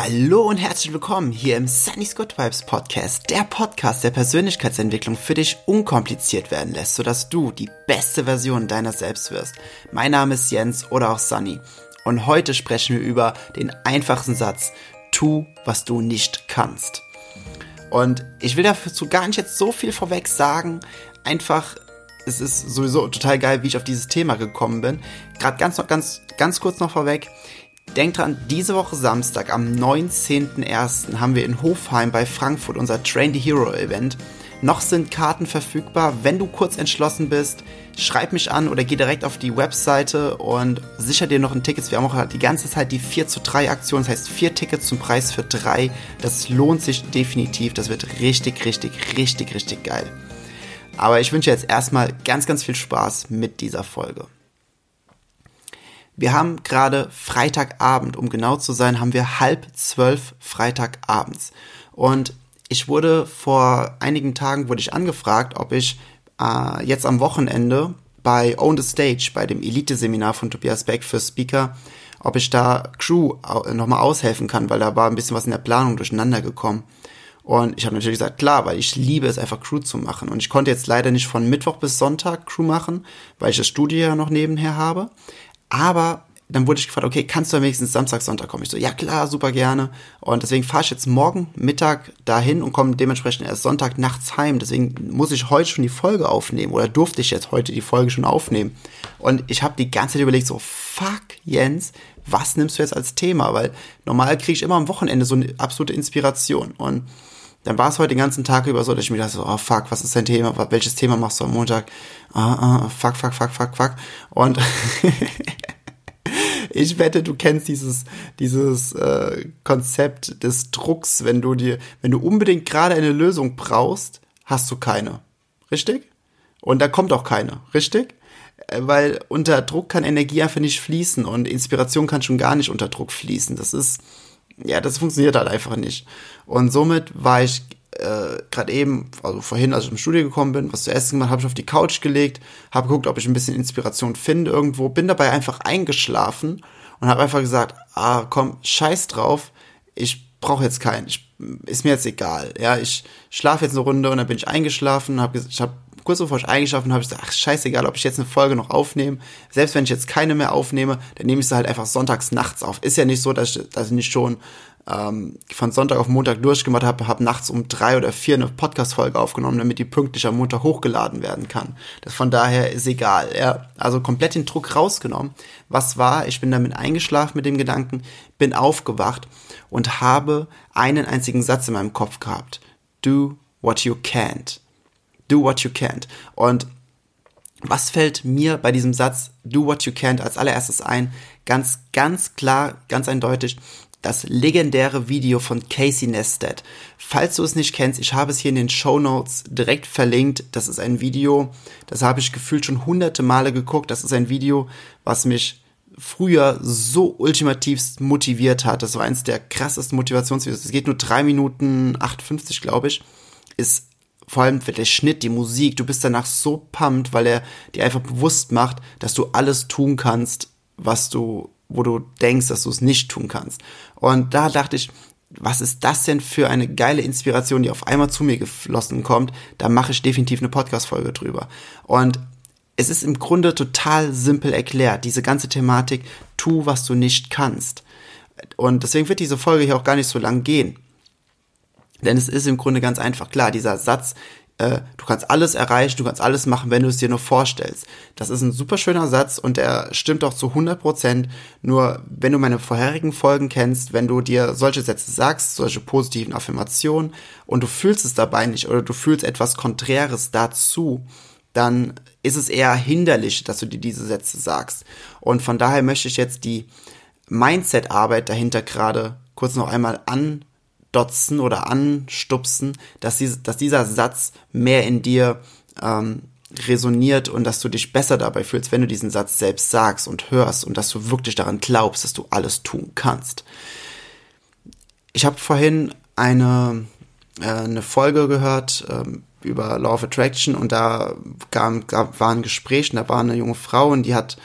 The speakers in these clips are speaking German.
Hallo und herzlich willkommen hier im Sunny's Good Vibes Podcast, der Podcast, der Persönlichkeitsentwicklung für dich unkompliziert werden lässt, sodass du die beste Version deiner selbst wirst. Mein Name ist Jens oder auch Sunny und heute sprechen wir über den einfachsten Satz, tu, was du nicht kannst. Und ich will dazu gar nicht jetzt so viel vorweg sagen, einfach es ist sowieso total geil, wie ich auf dieses Thema gekommen bin. Gerade ganz ganz ganz kurz noch vorweg. Denkt dran, diese Woche Samstag am 19.01. haben wir in Hofheim bei Frankfurt unser Train the Hero Event. Noch sind Karten verfügbar. Wenn du kurz entschlossen bist, schreib mich an oder geh direkt auf die Webseite und sicher dir noch ein Ticket. Wir haben auch die ganze Zeit die 4 zu 3 Aktion. Das heißt, vier Tickets zum Preis für drei. Das lohnt sich definitiv. Das wird richtig, richtig, richtig, richtig geil. Aber ich wünsche jetzt erstmal ganz, ganz viel Spaß mit dieser Folge. Wir haben gerade Freitagabend, um genau zu sein, haben wir halb zwölf Freitagabends. Und ich wurde vor einigen Tagen wurde ich angefragt, ob ich äh, jetzt am Wochenende bei Own the Stage, bei dem Elite-Seminar von Tobias Beck für Speaker, ob ich da Crew nochmal aushelfen kann, weil da war ein bisschen was in der Planung durcheinander gekommen. Und ich habe natürlich gesagt, klar, weil ich liebe es einfach Crew zu machen. Und ich konnte jetzt leider nicht von Mittwoch bis Sonntag Crew machen, weil ich das Studio ja noch nebenher habe. Aber dann wurde ich gefragt, okay, kannst du am wenigstens Samstag, Sonntag kommen? Ich so, ja klar, super gerne. Und deswegen fahre ich jetzt morgen Mittag dahin und komme dementsprechend erst Sonntag nachts heim. Deswegen muss ich heute schon die Folge aufnehmen oder durfte ich jetzt heute die Folge schon aufnehmen. Und ich habe die ganze Zeit überlegt, so, fuck, Jens, was nimmst du jetzt als Thema? Weil normal kriege ich immer am Wochenende so eine absolute Inspiration. Und dann war es heute den ganzen Tag über so, dass ich mir dachte, oh fuck, was ist dein Thema? Welches Thema machst du am Montag? Ah, ah, fuck, fuck, fuck, fuck, fuck. Und ich wette, du kennst dieses, dieses äh, Konzept des Drucks, wenn du dir, wenn du unbedingt gerade eine Lösung brauchst, hast du keine. Richtig? Und da kommt auch keine, richtig? Äh, weil unter Druck kann Energie einfach nicht fließen und Inspiration kann schon gar nicht unter Druck fließen. Das ist, ja, das funktioniert halt einfach nicht. Und somit war ich äh, gerade eben, also vorhin, als ich im Studio gekommen bin, was zu essen gemacht, habe ich auf die Couch gelegt, habe geguckt, ob ich ein bisschen Inspiration finde irgendwo, bin dabei einfach eingeschlafen und habe einfach gesagt, ah, komm, scheiß drauf, ich brauche jetzt keinen, ich, ist mir jetzt egal, ja, ich schlafe jetzt eine Runde und dann bin ich eingeschlafen, habe ich habe kurz bevor ich eingeschlafen habe, ich gesagt, ach scheißegal, ob ich jetzt eine Folge noch aufnehme. Selbst wenn ich jetzt keine mehr aufnehme, dann nehme ich sie halt einfach sonntags nachts auf. Ist ja nicht so, dass ich, dass ich nicht schon ähm, von Sonntag auf Montag durchgemacht habe, habe nachts um drei oder vier eine Podcast-Folge aufgenommen, damit die pünktlich am Montag hochgeladen werden kann. Das von daher ist egal. Ja, also komplett den Druck rausgenommen. Was war? Ich bin damit eingeschlafen mit dem Gedanken, bin aufgewacht und habe einen einzigen Satz in meinem Kopf gehabt. Do what you can't. Do what you can't. Und was fällt mir bei diesem Satz Do what you can't als allererstes ein? Ganz, ganz klar, ganz eindeutig das legendäre Video von Casey Neistat. Falls du es nicht kennst, ich habe es hier in den Show Notes direkt verlinkt. Das ist ein Video, das habe ich gefühlt schon hunderte Male geguckt. Das ist ein Video, was mich früher so ultimativst motiviert hat. Das war eins der krassesten Motivationsvideos. Es geht nur drei Minuten 58, glaube ich. Ist vor allem der Schnitt, die Musik, du bist danach so pumped, weil er dir einfach bewusst macht, dass du alles tun kannst, was du wo du denkst, dass du es nicht tun kannst. Und da dachte ich, was ist das denn für eine geile Inspiration, die auf einmal zu mir geflossen kommt? Da mache ich definitiv eine Podcast-Folge drüber. Und es ist im Grunde total simpel erklärt, diese ganze Thematik, tu, was du nicht kannst. Und deswegen wird diese Folge hier auch gar nicht so lang gehen. Denn es ist im Grunde ganz einfach klar, dieser Satz, äh, du kannst alles erreichen, du kannst alles machen, wenn du es dir nur vorstellst. Das ist ein super schöner Satz und der stimmt auch zu 100 Prozent. Nur wenn du meine vorherigen Folgen kennst, wenn du dir solche Sätze sagst, solche positiven Affirmationen und du fühlst es dabei nicht oder du fühlst etwas Konträres dazu, dann ist es eher hinderlich, dass du dir diese Sätze sagst. Und von daher möchte ich jetzt die Mindset-Arbeit dahinter gerade kurz noch einmal an andotzen oder anstupsen, dass, die, dass dieser Satz mehr in dir ähm, resoniert und dass du dich besser dabei fühlst, wenn du diesen Satz selbst sagst und hörst und dass du wirklich daran glaubst, dass du alles tun kannst. Ich habe vorhin eine, äh, eine Folge gehört ähm, über Law of Attraction und da gab, gab, war ein Gespräch und da war eine junge Frau und die hat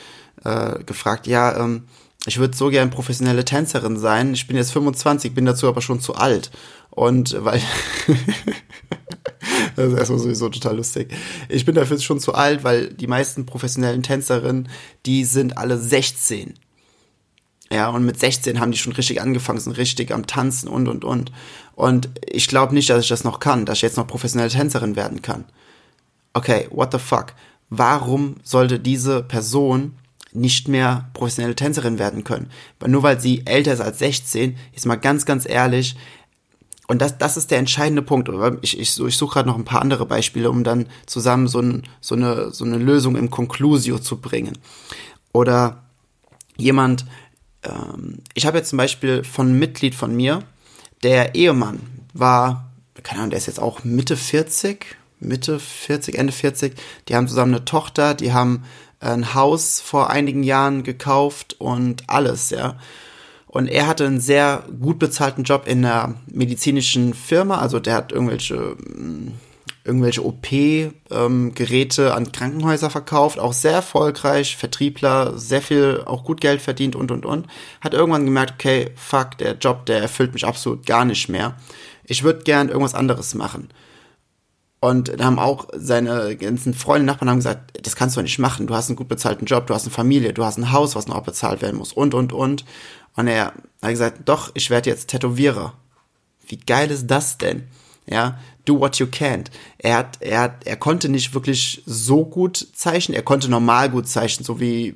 äh, gefragt, ja, ähm, ich würde so gern professionelle Tänzerin sein. Ich bin jetzt 25, bin dazu aber schon zu alt. Und weil, das ist erstmal sowieso total lustig. Ich bin dafür schon zu alt, weil die meisten professionellen Tänzerinnen, die sind alle 16. Ja, und mit 16 haben die schon richtig angefangen, sind richtig am Tanzen und, und, und. Und ich glaube nicht, dass ich das noch kann, dass ich jetzt noch professionelle Tänzerin werden kann. Okay, what the fuck? Warum sollte diese Person nicht mehr professionelle Tänzerin werden können? Nur weil sie älter ist als 16, ist mal ganz, ganz ehrlich, und das, das ist der entscheidende Punkt. Ich, ich, ich suche gerade noch ein paar andere Beispiele, um dann zusammen so, ein, so, eine, so eine Lösung im Conclusio zu bringen. Oder jemand, ähm, ich habe jetzt zum Beispiel von einem Mitglied von mir, der Ehemann war, keine Ahnung, der ist jetzt auch Mitte 40, Mitte 40, Ende 40. Die haben zusammen eine Tochter, die haben ein Haus vor einigen Jahren gekauft und alles, ja. Und er hatte einen sehr gut bezahlten Job in einer medizinischen Firma. Also der hat irgendwelche, mm, irgendwelche OP-Geräte ähm, an Krankenhäuser verkauft. Auch sehr erfolgreich, Vertriebler, sehr viel, auch gut Geld verdient und, und, und. Hat irgendwann gemerkt, okay, fuck, der Job, der erfüllt mich absolut gar nicht mehr. Ich würde gern irgendwas anderes machen. Und da haben auch seine ganzen Freunde, Nachbarn haben gesagt, das kannst du nicht machen. Du hast einen gut bezahlten Job, du hast eine Familie, du hast ein Haus, was noch bezahlt werden muss und, und, und. Und er hat gesagt, doch, ich werde jetzt Tätowierer. Wie geil ist das denn? Ja, do what you can't. Er hat, er hat, er konnte nicht wirklich so gut zeichnen. Er konnte normal gut zeichnen, so wie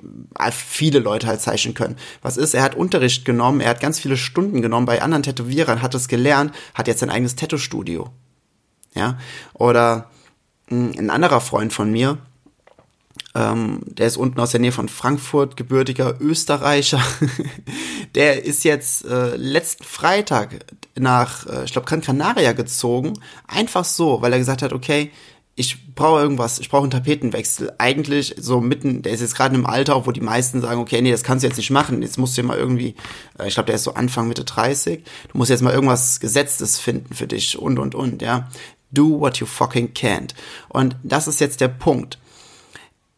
viele Leute halt zeichnen können. Was ist? Er hat Unterricht genommen. Er hat ganz viele Stunden genommen bei anderen Tätowierern, hat es gelernt, hat jetzt sein eigenes Tattoo-Studio. Ja, oder hm, ein anderer Freund von mir, ähm, der ist unten aus der Nähe von Frankfurt, gebürtiger Österreicher. der ist jetzt äh, letzten Freitag nach, äh, ich glaube, Gran Canaria gezogen. Einfach so, weil er gesagt hat, okay, ich brauche irgendwas, ich brauche einen Tapetenwechsel. Eigentlich so mitten, der ist jetzt gerade im Alter, wo die meisten sagen, okay, nee, das kannst du jetzt nicht machen. Jetzt musst du mal irgendwie, äh, ich glaube, der ist so Anfang Mitte 30. Du musst jetzt mal irgendwas Gesetztes finden für dich und und und, ja. Do what you fucking can't. Und das ist jetzt der Punkt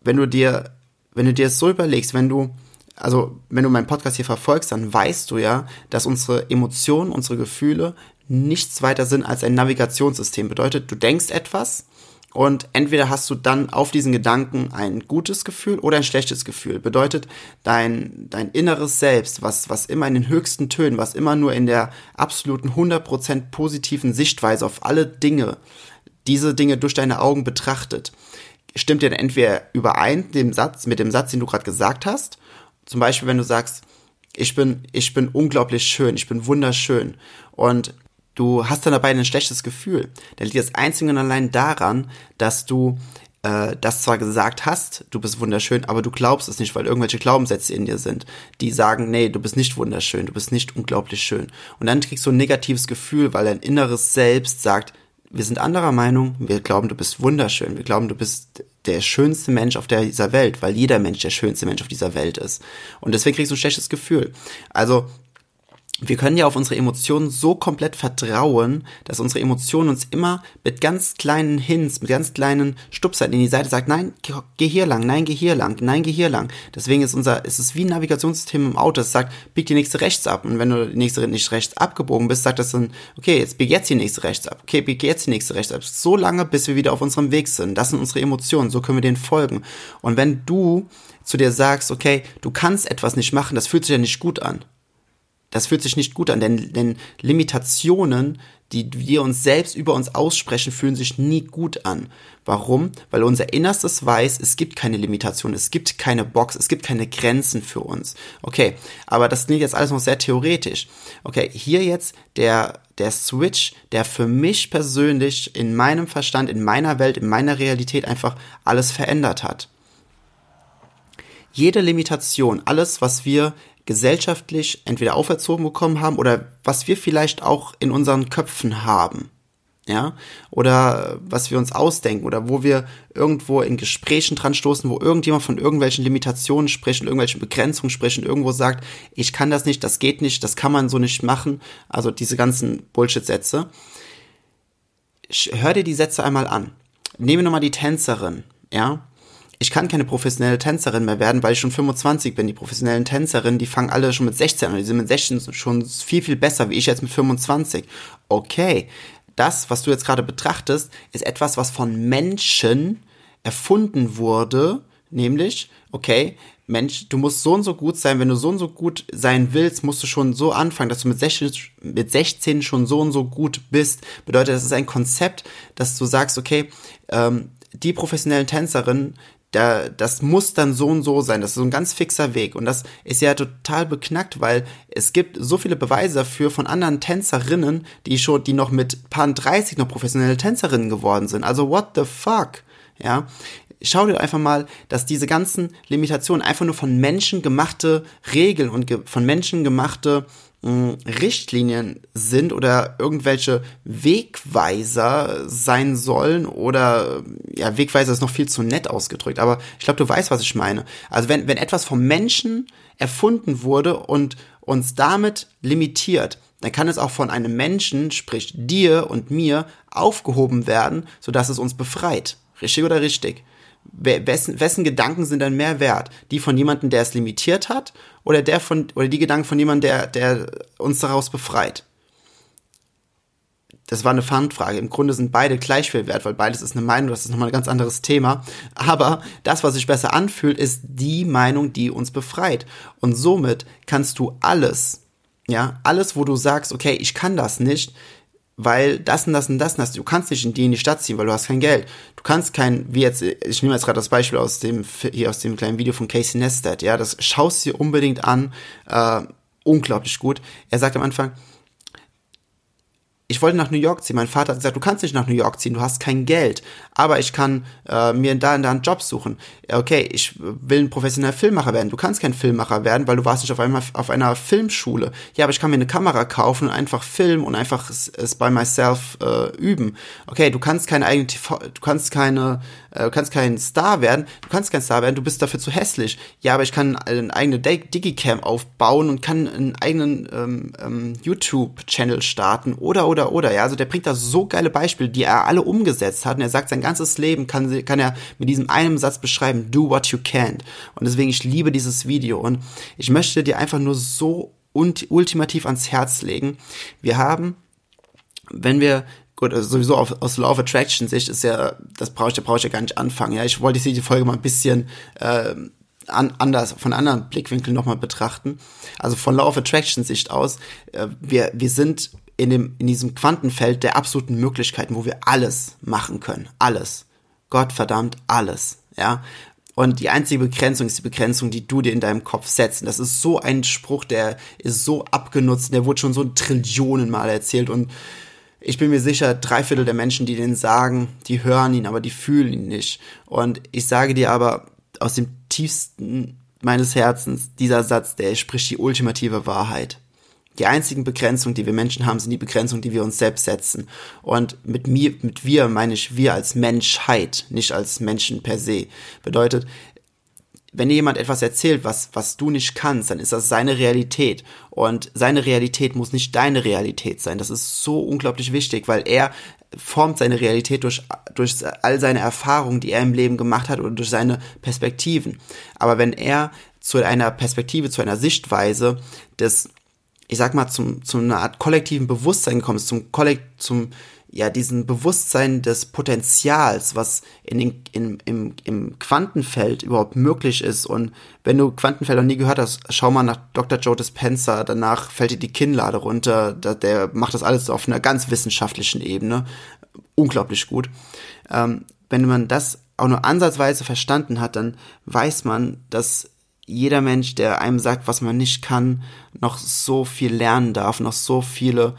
wenn du dir, wenn du dir es so überlegst, wenn du, also wenn du meinen Podcast hier verfolgst, dann weißt du ja, dass unsere Emotionen, unsere Gefühle nichts weiter sind als ein Navigationssystem. Bedeutet, du denkst etwas und entweder hast du dann auf diesen Gedanken ein gutes Gefühl oder ein schlechtes Gefühl. Bedeutet, dein, dein inneres Selbst, was, was immer in den höchsten Tönen, was immer nur in der absoluten 100% positiven Sichtweise auf alle Dinge, diese Dinge durch deine Augen betrachtet, stimmt dir entweder überein dem Satz, mit dem Satz, den du gerade gesagt hast. Zum Beispiel, wenn du sagst, ich bin, ich bin unglaublich schön, ich bin wunderschön. Und du hast dann dabei ein schlechtes Gefühl. Dann liegt das einzig und allein daran, dass du äh, das zwar gesagt hast, du bist wunderschön, aber du glaubst es nicht, weil irgendwelche Glaubenssätze in dir sind, die sagen, nee, du bist nicht wunderschön, du bist nicht unglaublich schön. Und dann kriegst du ein negatives Gefühl, weil dein inneres Selbst sagt, wir sind anderer Meinung, wir glauben, du bist wunderschön, wir glauben, du bist der schönste Mensch auf dieser Welt, weil jeder Mensch der schönste Mensch auf dieser Welt ist. Und deswegen kriegst du ein schlechtes Gefühl. Also wir können ja auf unsere Emotionen so komplett vertrauen, dass unsere Emotionen uns immer mit ganz kleinen Hints, mit ganz kleinen Stupsern in die Seite sagt, nein, geh hier lang, nein, geh hier lang, nein, geh hier lang. Deswegen ist unser, ist es wie ein Navigationssystem im Auto, es sagt, bieg die nächste rechts ab. Und wenn du die nächste nicht rechts abgebogen bist, sagt das dann, okay, jetzt bieg jetzt die nächste rechts ab. Okay, bieg jetzt die nächste rechts ab. So lange, bis wir wieder auf unserem Weg sind. Das sind unsere Emotionen, so können wir denen folgen. Und wenn du zu dir sagst, okay, du kannst etwas nicht machen, das fühlt sich ja nicht gut an das fühlt sich nicht gut an, denn, denn Limitationen, die wir uns selbst über uns aussprechen, fühlen sich nie gut an. Warum? Weil unser Innerstes weiß, es gibt keine Limitation, es gibt keine Box, es gibt keine Grenzen für uns. Okay, aber das klingt jetzt alles noch sehr theoretisch. Okay, hier jetzt der, der Switch, der für mich persönlich in meinem Verstand, in meiner Welt, in meiner Realität einfach alles verändert hat. Jede Limitation, alles, was wir gesellschaftlich entweder auferzogen bekommen haben oder was wir vielleicht auch in unseren Köpfen haben. Ja, oder was wir uns ausdenken oder wo wir irgendwo in Gesprächen dran stoßen, wo irgendjemand von irgendwelchen Limitationen spricht, irgendwelchen Begrenzungen spricht und irgendwo sagt, ich kann das nicht, das geht nicht, das kann man so nicht machen. Also diese ganzen Bullshit-Sätze. Hör dir die Sätze einmal an. Nehmen wir nochmal die Tänzerin, ja. Ich kann keine professionelle Tänzerin mehr werden, weil ich schon 25 bin. Die professionellen Tänzerinnen, die fangen alle schon mit 16 an. Die sind mit 16 schon viel, viel besser, wie ich jetzt mit 25. Okay, das, was du jetzt gerade betrachtest, ist etwas, was von Menschen erfunden wurde, nämlich, okay, Mensch, du musst so und so gut sein, wenn du so und so gut sein willst, musst du schon so anfangen, dass du mit 16, mit 16 schon so und so gut bist. Bedeutet, das ist ein Konzept, dass du sagst, okay, ähm, die professionellen Tänzerinnen, da, das muss dann so und so sein. Das ist so ein ganz fixer Weg. Und das ist ja total beknackt, weil es gibt so viele Beweise dafür von anderen Tänzerinnen, die schon, die noch mit Paar 30 noch professionelle Tänzerinnen geworden sind. Also what the fuck? Ja, schau dir einfach mal, dass diese ganzen Limitationen einfach nur von Menschen gemachte Regeln und ge von Menschen gemachte Richtlinien sind oder irgendwelche Wegweiser sein sollen oder ja, Wegweiser ist noch viel zu nett ausgedrückt, aber ich glaube, du weißt, was ich meine. Also wenn, wenn etwas vom Menschen erfunden wurde und uns damit limitiert, dann kann es auch von einem Menschen, sprich dir und mir, aufgehoben werden, sodass es uns befreit. Richtig oder richtig? Wessen, wessen Gedanken sind dann mehr wert? Die von jemandem, der es limitiert hat, oder der von, oder die Gedanken von jemandem, der, der uns daraus befreit? Das war eine Fangfrage. Im Grunde sind beide gleich viel wert, weil beides ist eine Meinung, das ist nochmal ein ganz anderes Thema. Aber das, was sich besser anfühlt, ist die Meinung, die uns befreit. Und somit kannst du alles, ja, alles, wo du sagst, okay, ich kann das nicht, weil das und das und das und das, du kannst nicht in die in die Stadt ziehen, weil du hast kein Geld. Du kannst kein, wie jetzt, ich nehme jetzt gerade das Beispiel aus dem, hier aus dem kleinen Video von Casey Neistat, ja, das schaust dir unbedingt an, äh, unglaublich gut. Er sagt am Anfang, ich wollte nach New York ziehen. Mein Vater hat gesagt, du kannst nicht nach New York ziehen, du hast kein Geld. Aber ich kann äh, mir da und da einen Job suchen. Okay, ich will ein professioneller Filmmacher werden. Du kannst kein Filmmacher werden, weil du warst nicht auf, einmal auf einer Filmschule. Ja, aber ich kann mir eine Kamera kaufen und einfach filmen und einfach es, es by myself äh, üben. Okay, du kannst keine eigene TV, du kannst keine, du kannst kein Star werden. Du kannst kein Star werden, du bist dafür zu hässlich. Ja, aber ich kann eine eigene Digicam aufbauen und kann einen eigenen ähm, ähm, YouTube-Channel starten oder oder oder, ja. Also der bringt da so geile Beispiele, die er alle umgesetzt hat. Und er sagt, sein ganzes Leben kann, kann er mit diesem einen Satz beschreiben, do what you can. Und deswegen, ich liebe dieses Video. Und ich möchte dir einfach nur so ultimativ ans Herz legen. Wir haben, wenn wir gut, also sowieso auf, aus Law of Attraction Sicht ist ja, das brauche ich, da brauche ich ja gar nicht anfangen. Ja, ich wollte die Folge mal ein bisschen äh, an, anders, von anderen Blickwinkeln nochmal betrachten. Also von Law of Attraction Sicht aus, äh, wir, wir sind in, dem, in diesem Quantenfeld der absoluten Möglichkeiten, wo wir alles machen können. Alles. Gott verdammt alles. Ja. Und die einzige Begrenzung ist die Begrenzung, die du dir in deinem Kopf setzt. Und das ist so ein Spruch, der ist so abgenutzt, der wurde schon so Trillionen Mal erzählt. Und ich bin mir sicher, drei Viertel der Menschen, die den sagen, die hören ihn, aber die fühlen ihn nicht. Und ich sage dir aber aus dem tiefsten meines Herzens, dieser Satz, der spricht die ultimative Wahrheit. Die einzigen Begrenzungen, die wir Menschen haben, sind die Begrenzungen, die wir uns selbst setzen. Und mit mir, mit wir meine ich wir als Menschheit, nicht als Menschen per se. Bedeutet, wenn dir jemand etwas erzählt, was, was du nicht kannst, dann ist das seine Realität. Und seine Realität muss nicht deine Realität sein. Das ist so unglaublich wichtig, weil er formt seine Realität durch, durch all seine Erfahrungen, die er im Leben gemacht hat oder durch seine Perspektiven. Aber wenn er zu einer Perspektive, zu einer Sichtweise des ich sag mal, zum, zu einer Art kollektiven Bewusstsein kommst, zum Kollekt, zum, ja, diesen Bewusstsein des Potenzials, was in den, in, im, im Quantenfeld überhaupt möglich ist. Und wenn du Quantenfeld noch nie gehört hast, schau mal nach Dr. Joe Dispenza, danach fällt dir die Kinnlade runter, der, der macht das alles auf einer ganz wissenschaftlichen Ebene. Unglaublich gut. Ähm, wenn man das auch nur ansatzweise verstanden hat, dann weiß man, dass jeder Mensch, der einem sagt, was man nicht kann, noch so viel lernen darf, noch so viele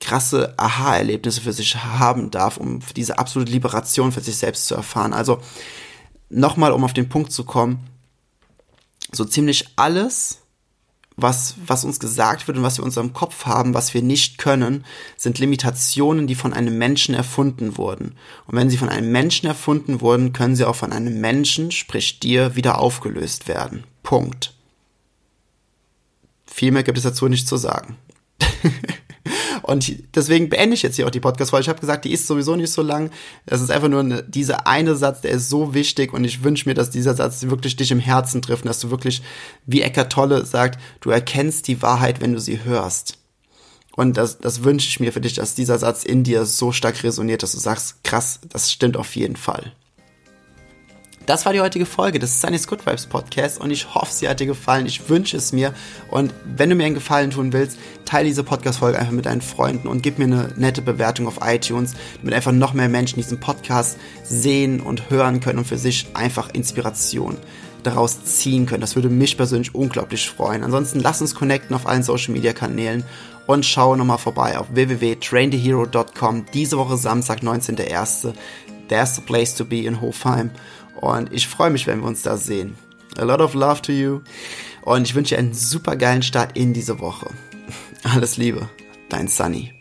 krasse Aha-Erlebnisse für sich haben darf, um diese absolute Liberation für sich selbst zu erfahren. Also nochmal, um auf den Punkt zu kommen, so ziemlich alles, was, was uns gesagt wird und was wir in unserem Kopf haben, was wir nicht können, sind Limitationen, die von einem Menschen erfunden wurden. Und wenn sie von einem Menschen erfunden wurden, können sie auch von einem Menschen, sprich dir, wieder aufgelöst werden. Punkt. Viel mehr gibt es dazu nicht zu sagen. Und deswegen beende ich jetzt hier auch die Podcast-Folge. Ich habe gesagt, die ist sowieso nicht so lang. Das ist einfach nur eine, dieser eine Satz, der ist so wichtig und ich wünsche mir, dass dieser Satz wirklich dich im Herzen trifft und dass du wirklich, wie Eckart Tolle sagt, du erkennst die Wahrheit, wenn du sie hörst. Und das, das wünsche ich mir für dich, dass dieser Satz in dir so stark resoniert, dass du sagst, krass, das stimmt auf jeden Fall. Das war die heutige Folge des Sunny's Good Vibes Podcast und ich hoffe, sie hat dir gefallen. Ich wünsche es mir. Und wenn du mir einen Gefallen tun willst, teile diese Podcast-Folge einfach mit deinen Freunden und gib mir eine nette Bewertung auf iTunes, damit einfach noch mehr Menschen diesen Podcast sehen und hören können und für sich einfach Inspiration daraus ziehen können. Das würde mich persönlich unglaublich freuen. Ansonsten lass uns connecten auf allen Social Media Kanälen und schau nochmal vorbei auf www.trainthehero.com. Diese Woche Samstag, 19.01. There's the place to be in Hofheim. Und ich freue mich, wenn wir uns da sehen. A lot of love to you. Und ich wünsche einen super geilen Start in diese Woche. Alles Liebe, dein Sunny.